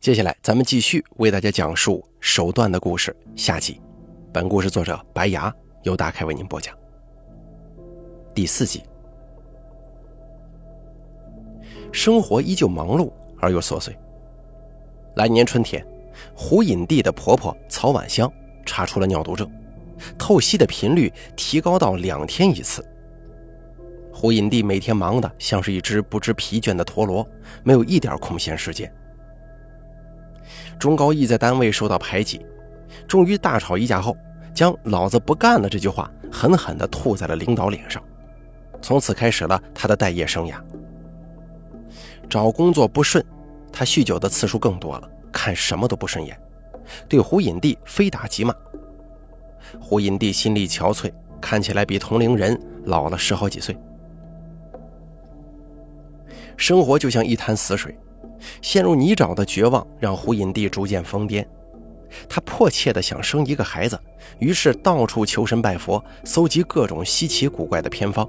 接下来，咱们继续为大家讲述手段的故事下集。本故事作者白牙由大开为您播讲。第四集，生活依旧忙碌而又琐碎。来年春天，胡隐帝的婆婆曹婉香查出了尿毒症，透析的频率提高到两天一次。胡隐帝每天忙得像是一只不知疲倦的陀螺，没有一点空闲时间。钟高义在单位受到排挤，终于大吵一架后，将“老子不干了”这句话狠狠地吐在了领导脸上，从此开始了他的待业生涯。找工作不顺，他酗酒的次数更多了，看什么都不顺眼，对胡引帝非打即骂。胡引帝心力憔悴，看起来比同龄人老了十好几岁。生活就像一潭死水。陷入泥沼的绝望让胡隐帝逐渐疯癫，他迫切地想生一个孩子，于是到处求神拜佛，搜集各种稀奇古怪的偏方。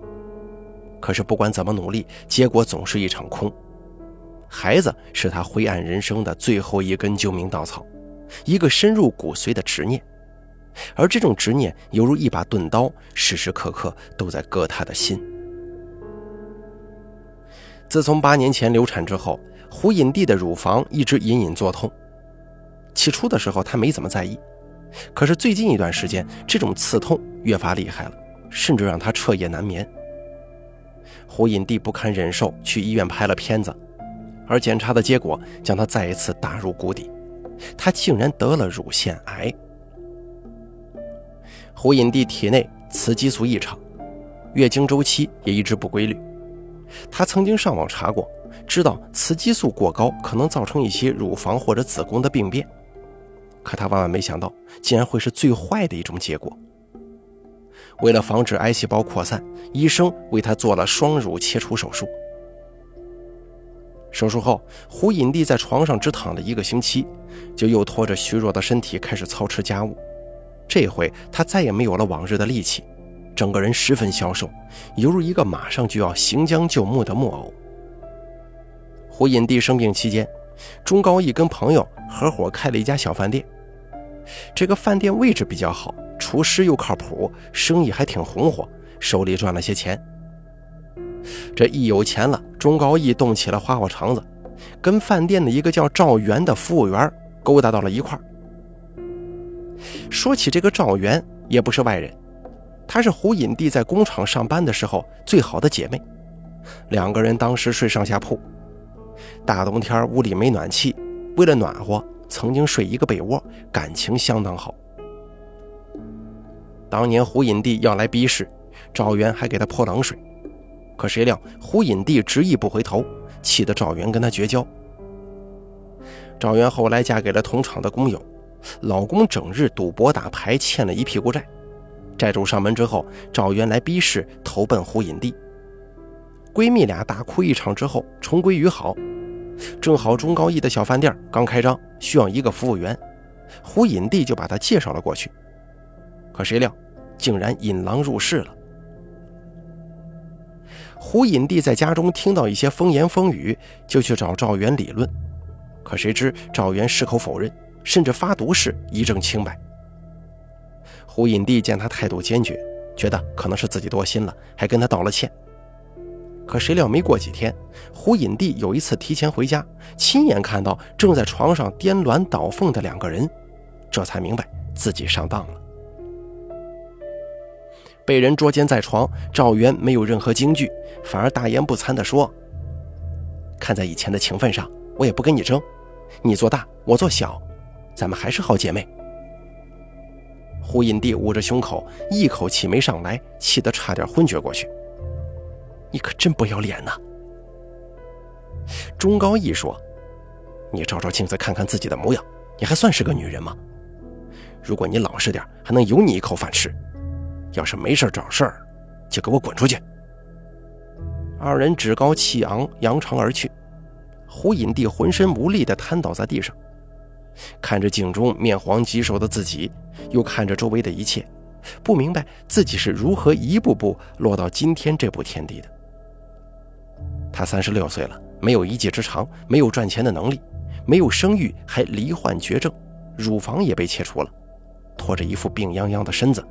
可是不管怎么努力，结果总是一场空。孩子是他灰暗人生的最后一根救命稻草，一个深入骨髓的执念，而这种执念犹如一把钝刀，时时刻刻都在割他的心。自从八年前流产之后。胡隐帝的乳房一直隐隐作痛，起初的时候他没怎么在意，可是最近一段时间，这种刺痛越发厉害了，甚至让他彻夜难眠。胡隐帝不堪忍受，去医院拍了片子，而检查的结果将他再一次打入谷底，他竟然得了乳腺癌。胡隐帝体内雌激素异常，月经周期也一直不规律，他曾经上网查过。知道雌激素过高可能造成一些乳房或者子宫的病变，可他万万没想到，竟然会是最坏的一种结果。为了防止癌细胞扩散，医生为他做了双乳切除手术。手术后，胡隐帝在床上只躺了一个星期，就又拖着虚弱的身体开始操持家务。这回他再也没有了往日的力气，整个人十分消瘦，犹如一个马上就要行将就木的木偶。胡隐帝生病期间，钟高义跟朋友合伙开了一家小饭店。这个饭店位置比较好，厨师又靠谱，生意还挺红火，手里赚了些钱。这一有钱了，钟高义动起了花花肠子，跟饭店的一个叫赵元的服务员勾搭到了一块儿。说起这个赵元，也不是外人，她是胡隐帝在工厂上班的时候最好的姐妹，两个人当时睡上下铺。大冬天屋里没暖气，为了暖和，曾经睡一个被窝，感情相当好。当年胡隐帝要来逼事，赵元还给他泼冷水，可谁料胡隐帝执意不回头，气得赵元跟他绝交。赵元后来嫁给了同厂的工友，老公整日赌博打牌，欠了一屁股债。债主上门之后，赵元来逼事，投奔胡隐帝。闺蜜俩大哭一场之后，重归于好。正好中高义的小饭店刚开张，需要一个服务员，胡隐帝就把他介绍了过去。可谁料，竟然引狼入室了。胡隐帝在家中听到一些风言风语，就去找赵元理论。可谁知赵元矢口否认，甚至发毒誓一证清白。胡隐帝见他态度坚决，觉得可能是自己多心了，还跟他道了歉。可谁料，没过几天，胡隐帝有一次提前回家，亲眼看到正在床上颠鸾倒凤的两个人，这才明白自己上当了。被人捉奸在床，赵元没有任何惊惧，反而大言不惭地说：“看在以前的情分上，我也不跟你争，你做大，我做小，咱们还是好姐妹。”胡隐帝捂着胸口，一口气没上来，气得差点昏厥过去。你可真不要脸呐！钟高义说：“你照照镜子，看看自己的模样，你还算是个女人吗？如果你老实点，还能有你一口饭吃；要是没事找事儿，就给我滚出去！”二人趾高气昂，扬长而去。胡隐帝浑身无力地瘫倒在地上，看着镜中面黄肌瘦的自己，又看着周围的一切，不明白自己是如何一步步落到今天这步田地的。他三十六岁了，没有一技之长，没有赚钱的能力，没有生育，还罹患绝症，乳房也被切除了，拖着一副病殃殃的身子，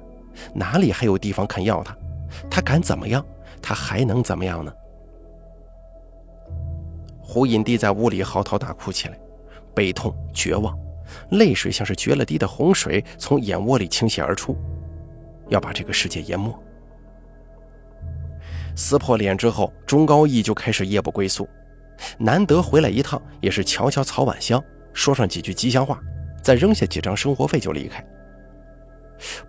哪里还有地方肯要他？他敢怎么样？他还能怎么样呢？胡隐帝在屋里嚎啕大哭起来，悲痛绝望，泪水像是决了堤的洪水从眼窝里倾泻而出，要把这个世界淹没。撕破脸之后，钟高义就开始夜不归宿，难得回来一趟，也是瞧瞧曹婉香，说上几句吉祥话，再扔下几张生活费就离开。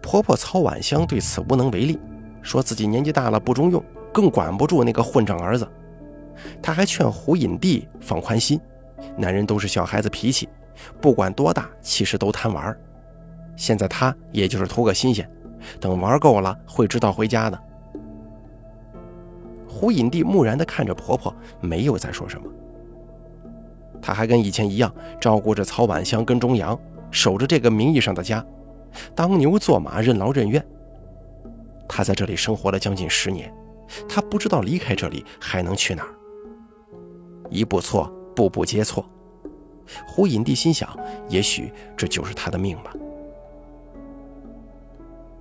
婆婆曹婉香对此无能为力，说自己年纪大了不中用，更管不住那个混账儿子。她还劝胡隐帝放宽心，男人都是小孩子脾气，不管多大，其实都贪玩。现在他也就是图个新鲜，等玩够了会知道回家的。胡隐帝木然地看着婆婆，没有再说什么。他还跟以前一样，照顾着曹婉香跟钟阳，守着这个名义上的家，当牛做马，任劳任怨。他在这里生活了将近十年，他不知道离开这里还能去哪儿。一步错，步步皆错。胡隐帝心想，也许这就是他的命吧。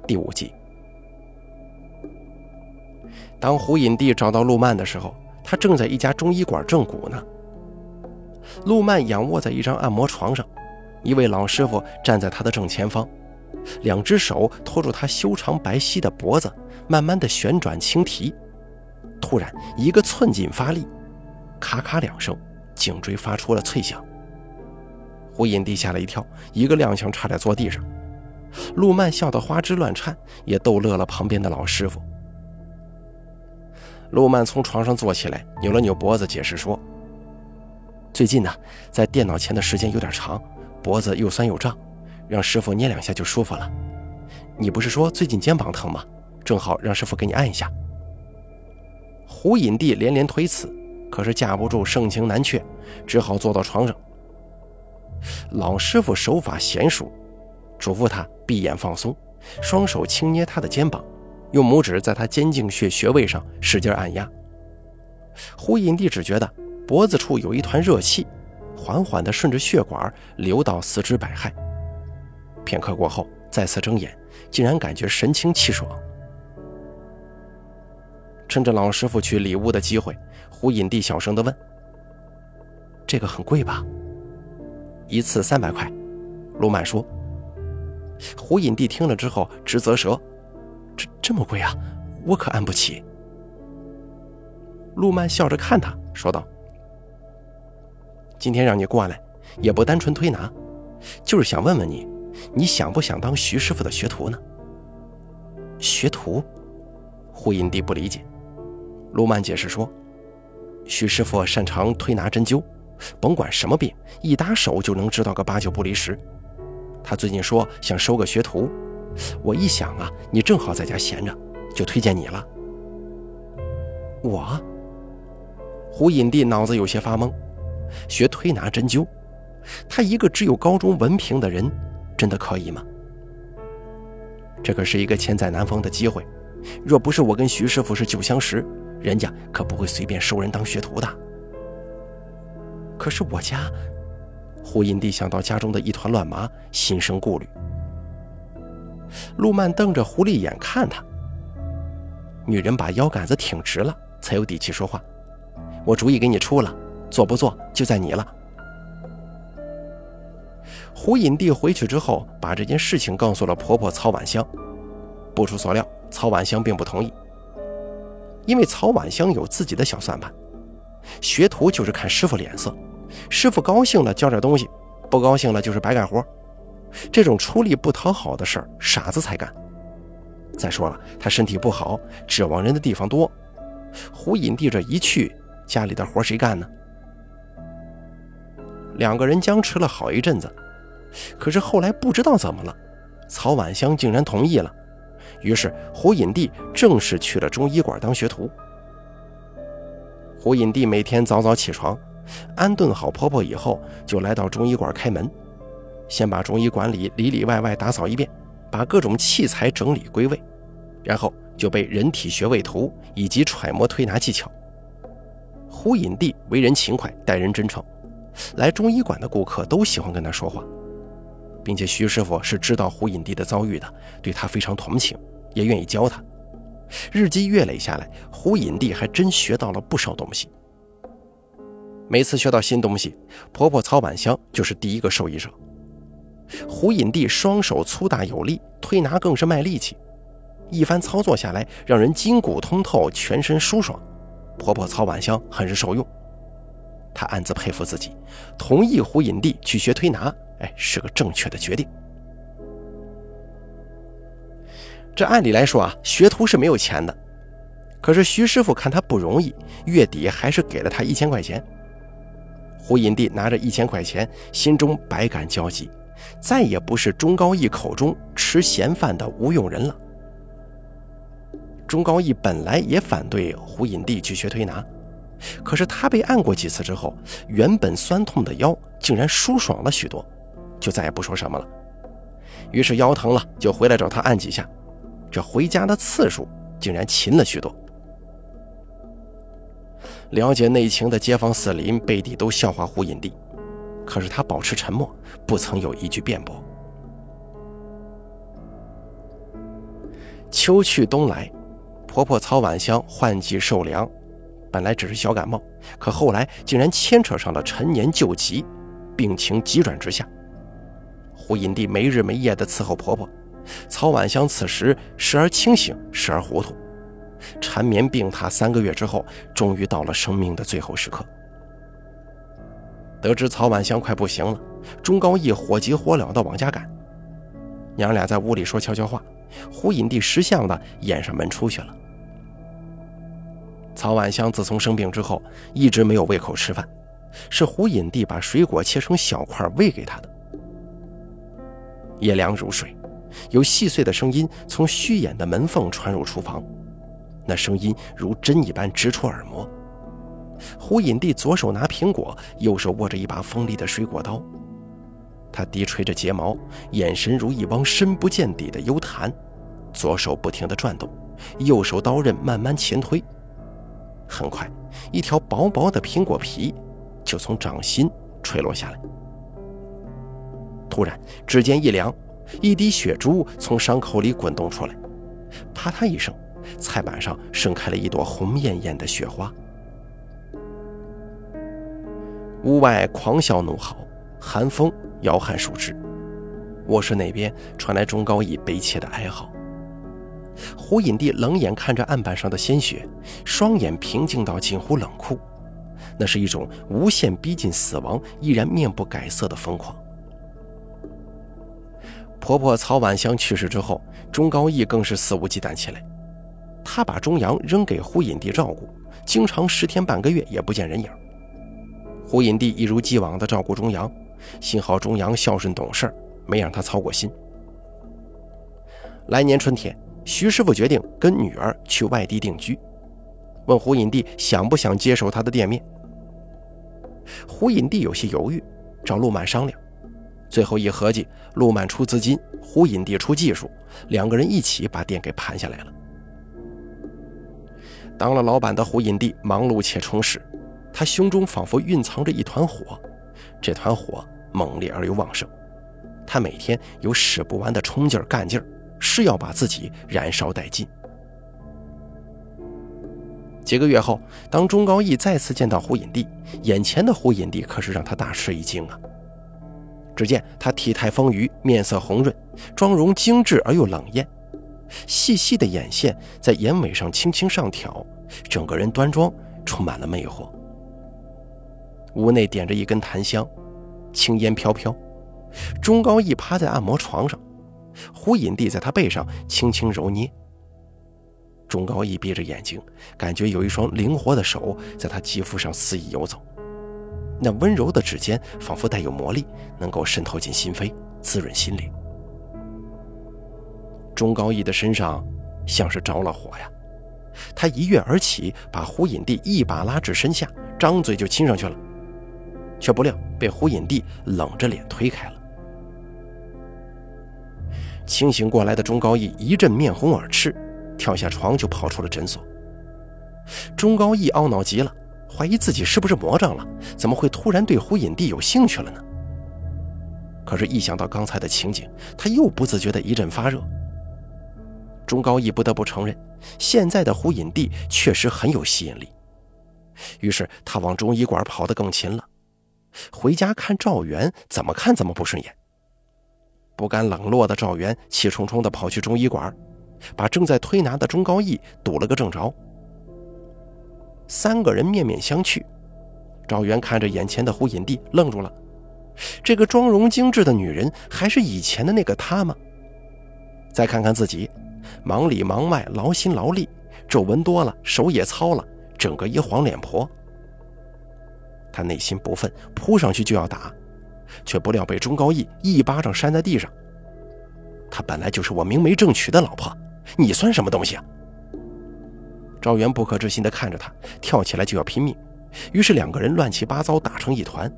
第五集。当胡隐帝找到陆曼的时候，他正在一家中医馆正骨呢。陆曼仰卧在一张按摩床上，一位老师傅站在他的正前方，两只手托住他修长白皙的脖子，慢慢的旋转轻提。突然，一个寸劲发力，咔咔两声，颈椎发出了脆响。胡隐帝吓了一跳，一个踉跄，差点坐地上。陆曼笑得花枝乱颤，也逗乐了旁边的老师傅。陆曼从床上坐起来，扭了扭脖子，解释说：“最近呢，在电脑前的时间有点长，脖子又酸又胀，让师傅捏两下就舒服了。你不是说最近肩膀疼吗？正好让师傅给你按一下。”胡隐帝连连推辞，可是架不住盛情难却，只好坐到床上。老师傅手法娴熟，嘱咐他闭眼放松，双手轻捏他的肩膀。用拇指在他肩颈穴穴位上使劲按压，胡隐帝只觉得脖子处有一团热气，缓缓地顺着血管流到四肢百骸。片刻过后，再次睁眼，竟然感觉神清气爽。趁着老师傅去里屋的机会，胡隐帝小声地问：“这个很贵吧？”“一次三百块。”陆曼说。胡隐帝听了之后直啧舌。这么贵啊，我可按不起。陆曼笑着看他，说道：“今天让你过来，也不单纯推拿，就是想问问你，你想不想当徐师傅的学徒呢？”学徒？胡隐帝不理解。陆曼解释说：“徐师傅擅长推拿针灸，甭管什么病，一搭手就能知道个八九不离十。他最近说想收个学徒。”我一想啊，你正好在家闲着，就推荐你了。我，胡隐帝脑子有些发懵，学推拿针灸，他一个只有高中文凭的人，真的可以吗？这可是一个千载难逢的机会，若不是我跟徐师傅是旧相识，人家可不会随便收人当学徒的。可是我家，胡隐帝想到家中的一团乱麻，心生顾虑。陆曼瞪着狐狸眼看他，女人把腰杆子挺直了，才有底气说话。我主意给你出了，做不做就在你了。胡隐帝回去之后，把这件事情告诉了婆婆曹婉香。不出所料，曹婉香并不同意，因为曹婉香有自己的小算盘，学徒就是看师傅脸色，师傅高兴了教点东西，不高兴了就是白干活。这种出力不讨好的事儿，傻子才干。再说了，他身体不好，指望人的地方多。胡隐帝这一去，家里的活谁干呢？两个人僵持了好一阵子，可是后来不知道怎么了，曹婉香竟然同意了。于是胡隐帝正式去了中医馆当学徒。胡隐帝每天早早起床，安顿好婆婆以后，就来到中医馆开门。先把中医馆里里里外外打扫一遍，把各种器材整理归位，然后就被人体穴位图以及揣摩推拿技巧。胡隐帝为人勤快，待人真诚，来中医馆的顾客都喜欢跟他说话，并且徐师傅是知道胡隐帝的遭遇的，对他非常同情，也愿意教他。日积月累下来，胡隐帝还真学到了不少东西。每次学到新东西，婆婆曹婉香就是第一个受益者。胡隐帝双手粗大有力，推拿更是卖力气，一番操作下来，让人筋骨通透，全身舒爽。婆婆曹婉香很是受用，她暗自佩服自己，同意胡隐帝去学推拿，哎，是个正确的决定。这按理来说啊，学徒是没有钱的，可是徐师傅看他不容易，月底还是给了他一千块钱。胡隐帝拿着一千块钱，心中百感交集，再也不是钟高义口中吃闲饭的无用人了。钟高义本来也反对胡隐帝去学推拿，可是他被按过几次之后，原本酸痛的腰竟然舒爽了许多，就再也不说什么了。于是腰疼了就回来找他按几下，这回家的次数竟然勤了许多。了解内情的街坊四邻背地都笑话胡隐帝，可是他保持沉默，不曾有一句辩驳。秋去冬来，婆婆曹婉香换季受凉，本来只是小感冒，可后来竟然牵扯上了陈年旧疾，病情急转直下。胡隐帝没日没夜地伺候婆婆，曹婉香此时时而清醒，时而糊涂。缠绵病榻三个月之后，终于到了生命的最后时刻。得知曹婉香快不行了，钟高义火急火燎地往家赶。娘俩在屋里说悄悄话，胡隐帝识相的掩上门出去了。曹婉香自从生病之后，一直没有胃口吃饭，是胡隐帝把水果切成小块喂给她的。夜凉如水，有细碎的声音从虚掩的门缝传入厨房。那声音如针一般直戳耳膜。胡隐帝左手拿苹果，右手握着一把锋利的水果刀。他低垂着睫毛，眼神如一汪深不见底的幽潭，左手不停地转动，右手刀刃慢慢前推。很快，一条薄薄的苹果皮就从掌心垂落下来。突然，指尖一凉，一滴血珠从伤口里滚动出来，啪嗒一声。菜板上盛开了一朵红艳艳的雪花。屋外狂啸怒嚎，寒风摇撼树枝。卧室那边传来钟高义悲切的哀嚎。胡隐帝冷眼看着案板上的鲜血，双眼平静到近乎冷酷，那是一种无限逼近死亡依然面不改色的疯狂。婆婆曹婉香去世之后，钟高义更是肆无忌惮起来。他把钟阳扔给胡隐帝照顾，经常十天半个月也不见人影。胡隐帝一如既往地照顾钟阳，幸好钟阳孝顺懂事，没让他操过心。来年春天，徐师傅决定跟女儿去外地定居，问胡隐帝想不想接手他的店面。胡隐帝有些犹豫，找陆满商量，最后一合计，陆满出资金，胡隐帝出技术，两个人一起把店给盘下来了。当了老板的胡隐帝忙碌且充实，他胸中仿佛蕴藏着一团火，这团火猛烈而又旺盛，他每天有使不完的冲劲儿、干劲儿，是要把自己燃烧殆尽。几个月后，当钟高义再次见到胡隐帝，眼前的胡隐帝可是让他大吃一惊啊！只见他体态丰腴，面色红润，妆容精致而又冷艳。细细的眼线在眼尾上轻轻上挑，整个人端庄，充满了魅惑。屋内点着一根檀香，青烟飘飘。钟高义趴在按摩床上，胡隐帝在他背上轻轻揉捏。钟高义闭着眼睛，感觉有一双灵活的手在他肌肤上肆意游走，那温柔的指尖仿佛带有魔力，能够渗透进心扉，滋润心灵。钟高义的身上像是着了火呀！他一跃而起，把胡隐帝一把拉至身下，张嘴就亲上去了，却不料被胡隐帝冷着脸推开了。清醒过来的钟高义一阵面红耳赤，跳下床就跑出了诊所。钟高义懊恼极了，怀疑自己是不是魔怔了，怎么会突然对胡隐帝有兴趣了呢？可是，一想到刚才的情景，他又不自觉的一阵发热。钟高义不得不承认，现在的胡隐帝确实很有吸引力。于是，他往中医馆跑得更勤了。回家看赵元，怎么看怎么不顺眼。不甘冷落的赵元气冲冲地跑去中医馆，把正在推拿的钟高义堵了个正着。三个人面面相觑，赵元看着眼前的胡隐帝，愣住了。这个妆容精致的女人，还是以前的那个她吗？再看看自己，忙里忙外，劳心劳力，皱纹多了，手也糙了，整个一黄脸婆。他内心不忿，扑上去就要打，却不料被钟高义一巴掌扇在地上。他本来就是我明媒正娶的老婆，你算什么东西啊？赵元不可置信地看着他，跳起来就要拼命，于是两个人乱七八糟打成一团。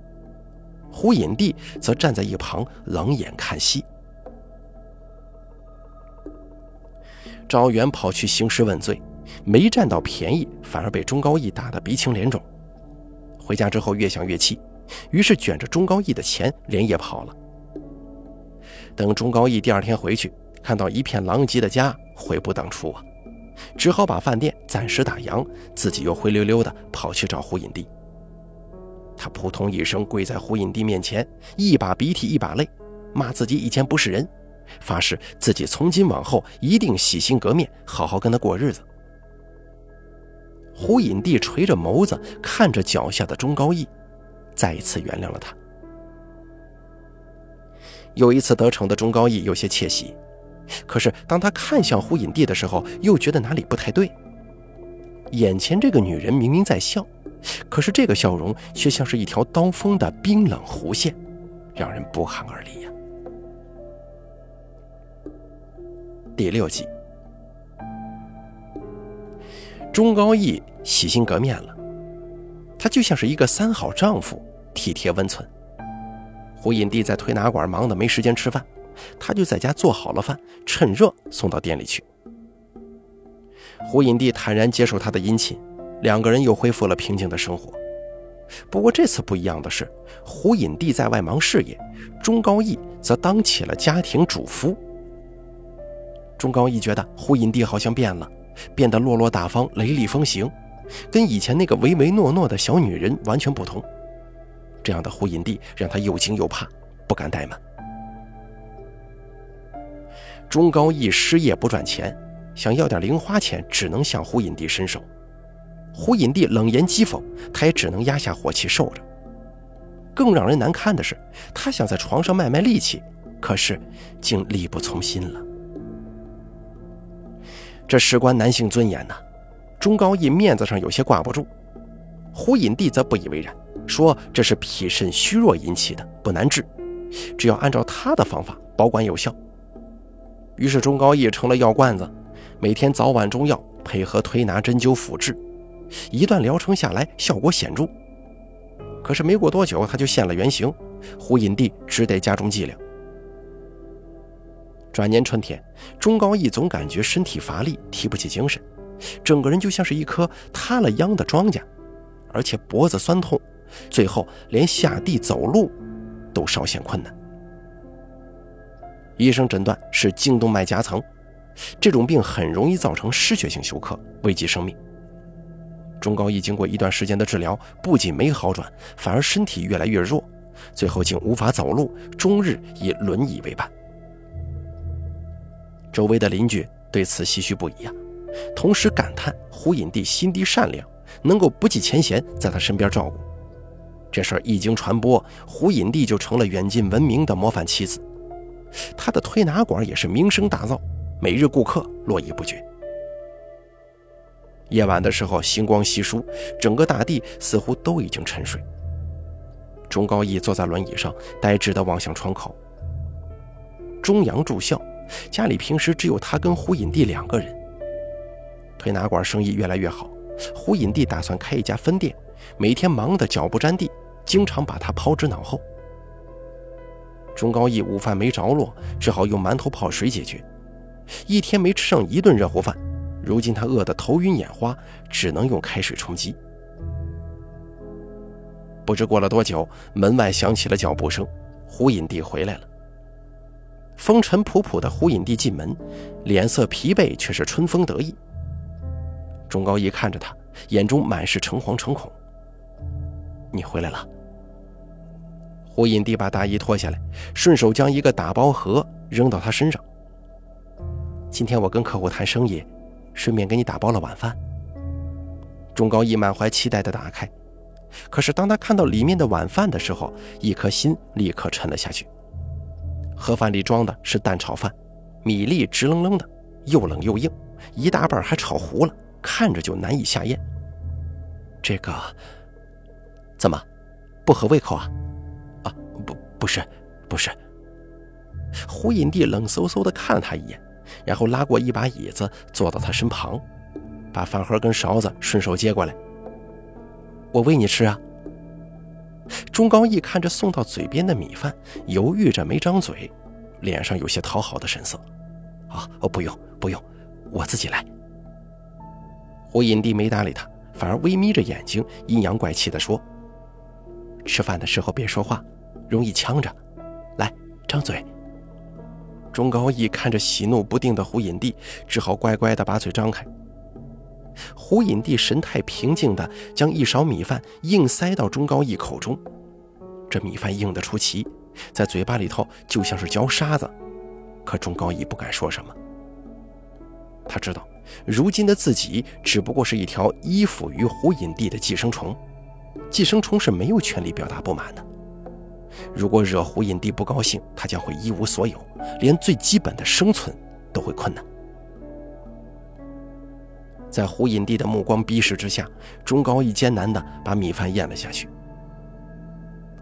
胡隐帝则站在一旁冷眼看戏。赵元跑去兴师问罪，没占到便宜，反而被钟高义打得鼻青脸肿。回家之后越想越气，于是卷着钟高义的钱连夜跑了。等钟高义第二天回去，看到一片狼藉的家，悔不当初啊！只好把饭店暂时打烊，自己又灰溜溜的跑去找胡影帝。他扑通一声跪在胡影帝面前，一把鼻涕一把泪，骂自己以前不是人，发誓自己从今往后一定洗心革面，好好跟他过日子。胡隐帝垂着眸子看着脚下的钟高义，再一次原谅了他。有一次得逞的钟高义有些窃喜。可是，当他看向胡隐帝的时候，又觉得哪里不太对。眼前这个女人明明在笑，可是这个笑容却像是一条刀锋的冰冷弧线，让人不寒而栗呀。第六集，钟高义洗心革面了，他就像是一个三好丈夫，体贴温存。胡隐帝在推拿馆忙得没时间吃饭。他就在家做好了饭，趁热送到店里去。胡隐帝坦然接受他的殷勤，两个人又恢复了平静的生活。不过这次不一样的是，胡隐帝在外忙事业，钟高义则当起了家庭主夫。钟高义觉得胡隐帝好像变了，变得落落大方、雷厉风行，跟以前那个唯唯诺诺的小女人完全不同。这样的胡隐帝让他又惊又怕，不敢怠慢。钟高义失业不赚钱，想要点零花钱，只能向胡隐帝伸手。胡隐帝冷言讥讽，他也只能压下火气受着。更让人难堪的是，他想在床上卖卖力气，可是竟力不从心了。这事关男性尊严呐，钟高义面子上有些挂不住。胡隐帝则不以为然，说这是脾肾虚弱引起的，不难治，只要按照他的方法，保管有效。于是钟高义成了药罐子，每天早晚中药配合推拿针灸辅治，一段疗程下来效果显著。可是没过多久他就现了原形，胡隐帝只得加重剂量。转年春天，钟高义总感觉身体乏力，提不起精神，整个人就像是一棵塌了秧的庄稼，而且脖子酸痛，最后连下地走路都稍显困难。医生诊断是颈动脉夹层，这种病很容易造成失血性休克，危及生命。钟高义经过一段时间的治疗，不仅没好转，反而身体越来越弱，最后竟无法走路，终日以轮椅为伴。周围的邻居对此唏嘘不已啊，同时感叹胡隐帝心地善良，能够不计前嫌在他身边照顾。这事儿一经传播，胡隐帝就成了远近闻名的模范妻子。他的推拿馆也是名声大噪，每日顾客络绎不绝。夜晚的时候，星光稀疏，整个大地似乎都已经沉睡。钟高义坐在轮椅上，呆滞地望向窗口。中阳住校，家里平时只有他跟胡隐帝两个人。推拿馆生意越来越好，胡隐帝打算开一家分店，每天忙得脚不沾地，经常把他抛之脑后。钟高义午饭没着落，只好用馒头泡水解决。一天没吃上一顿热乎饭，如今他饿得头晕眼花，只能用开水充饥。不知过了多久，门外响起了脚步声，胡隐帝回来了。风尘仆仆的胡隐帝进门，脸色疲惫，却是春风得意。钟高义看着他，眼中满是诚惶诚恐。你回来了。胡隐帝把大衣脱下来，顺手将一个打包盒扔到他身上。今天我跟客户谈生意，顺便给你打包了晚饭。钟高义满怀期待地打开，可是当他看到里面的晚饭的时候，一颗心立刻沉了下去。盒饭里装的是蛋炒饭，米粒直愣愣的，又冷又硬，一大半还炒糊了，看着就难以下咽。这个怎么不合胃口啊？啊，不，不是，不是。胡隐帝冷飕飕的看了他一眼，然后拉过一把椅子坐到他身旁，把饭盒跟勺子顺手接过来。我喂你吃啊。钟高义看着送到嘴边的米饭，犹豫着没张嘴，脸上有些讨好的神色。啊，哦，不用，不用，我自己来。胡隐帝没搭理他，反而微眯着眼睛，阴阳怪气地说：“吃饭的时候别说话，容易呛着。来，张嘴。”钟高义看着喜怒不定的胡隐帝，只好乖乖地把嘴张开。胡隐帝神态平静地将一勺米饭硬塞到钟高义口中，这米饭硬得出奇，在嘴巴里头就像是嚼沙子。可钟高义不敢说什么，他知道，如今的自己只不过是一条依附于胡隐帝的寄生虫，寄生虫是没有权利表达不满的。如果惹胡隐帝不高兴，他将会一无所有，连最基本的生存都会困难。在胡隐帝的目光逼视之下，钟高义艰难地把米饭咽了下去。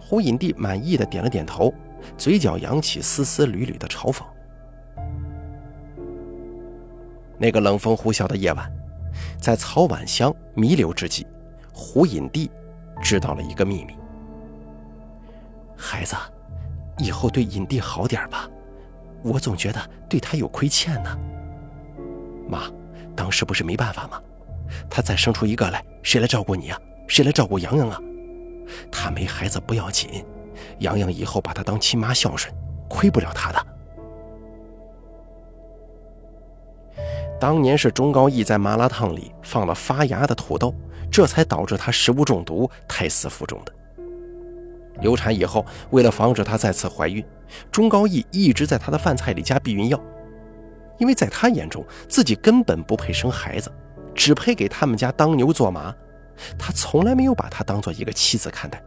胡隐帝满意的点了点头，嘴角扬起丝丝缕缕的嘲讽。那个冷风呼啸的夜晚，在曹婉香弥留之际，胡隐帝知道了一个秘密：孩子，以后对隐帝好点吧，我总觉得对他有亏欠呢。妈。当时不是没办法吗？他再生出一个来，谁来照顾你啊？谁来照顾洋洋啊？他没孩子不要紧，洋洋以后把他当亲妈孝顺，亏不了他的。当年是钟高义在麻辣烫里放了发芽的土豆，这才导致他食物中毒、胎死腹中的。流产以后，为了防止她再次怀孕，钟高义一直在她的饭菜里加避孕药。因为在他眼中，自己根本不配生孩子，只配给他们家当牛做马。他从来没有把她当做一个妻子看待，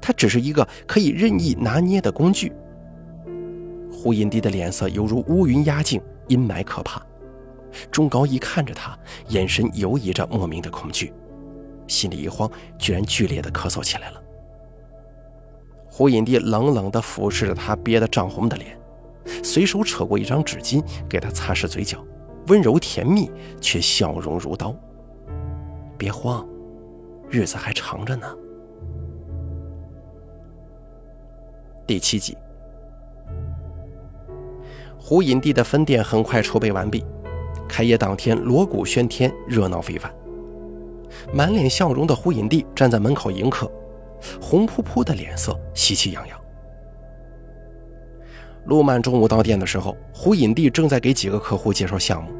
她只是一个可以任意拿捏的工具。胡隐帝的脸色犹如乌云压境，阴霾可怕。钟高一看着他，眼神游移着莫名的恐惧，心里一慌，居然剧烈的咳嗽起来了。胡隐帝冷冷地俯视着他憋得涨红的脸。随手扯过一张纸巾，给他擦拭嘴角，温柔甜蜜，却笑容如刀。别慌，日子还长着呢。第七集，胡隐帝的分店很快筹备完毕，开业当天锣鼓喧天，热闹非凡。满脸笑容的胡隐帝站在门口迎客，红扑扑的脸色，喜气洋洋。陆曼中午到店的时候，胡隐帝正在给几个客户介绍项目。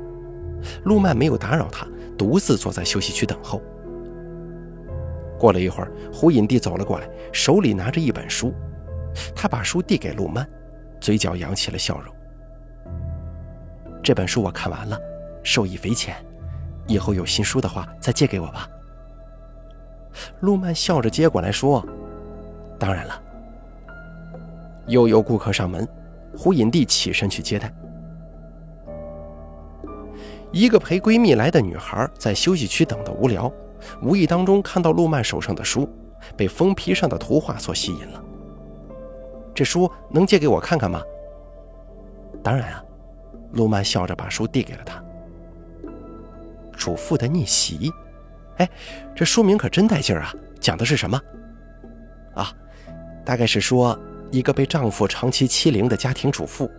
陆曼没有打扰他，独自坐在休息区等候。过了一会儿，胡隐帝走了过来，手里拿着一本书。他把书递给陆曼，嘴角扬起了笑容。这本书我看完了，受益匪浅。以后有新书的话，再借给我吧。陆曼笑着接过来说：“当然了。”又有顾客上门。胡隐帝起身去接待。一个陪闺蜜来的女孩在休息区等得无聊，无意当中看到陆曼手上的书，被封皮上的图画所吸引了。这书能借给我看看吗？当然啊，陆曼笑着把书递给了他。主妇的逆袭，哎，这书名可真带劲儿啊！讲的是什么？啊，大概是说。一个被丈夫长期欺凌的家庭主妇，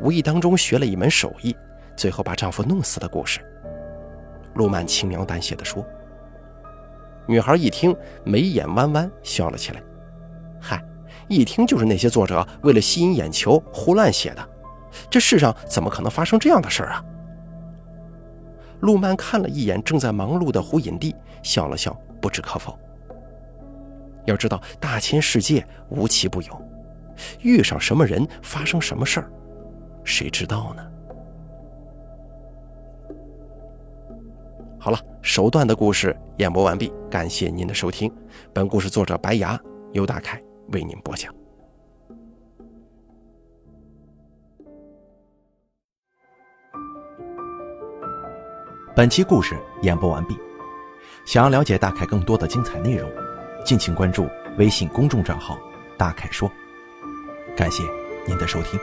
无意当中学了一门手艺，最后把丈夫弄死的故事。陆曼轻描淡写的说：“女孩一听，眉眼弯弯，笑了起来。嗨，一听就是那些作者为了吸引眼球胡乱写的。这世上怎么可能发生这样的事儿啊？陆曼看了一眼正在忙碌的胡影帝，笑了笑，不置可否。要知道，大千世界无奇不有，遇上什么人，发生什么事儿，谁知道呢？好了，首段的故事演播完毕，感谢您的收听。本故事作者白牙，由大凯为您播讲。本期故事演播完毕。想要了解大凯更多的精彩内容，敬请关注微信公众账号“大凯说”。感谢您的收听。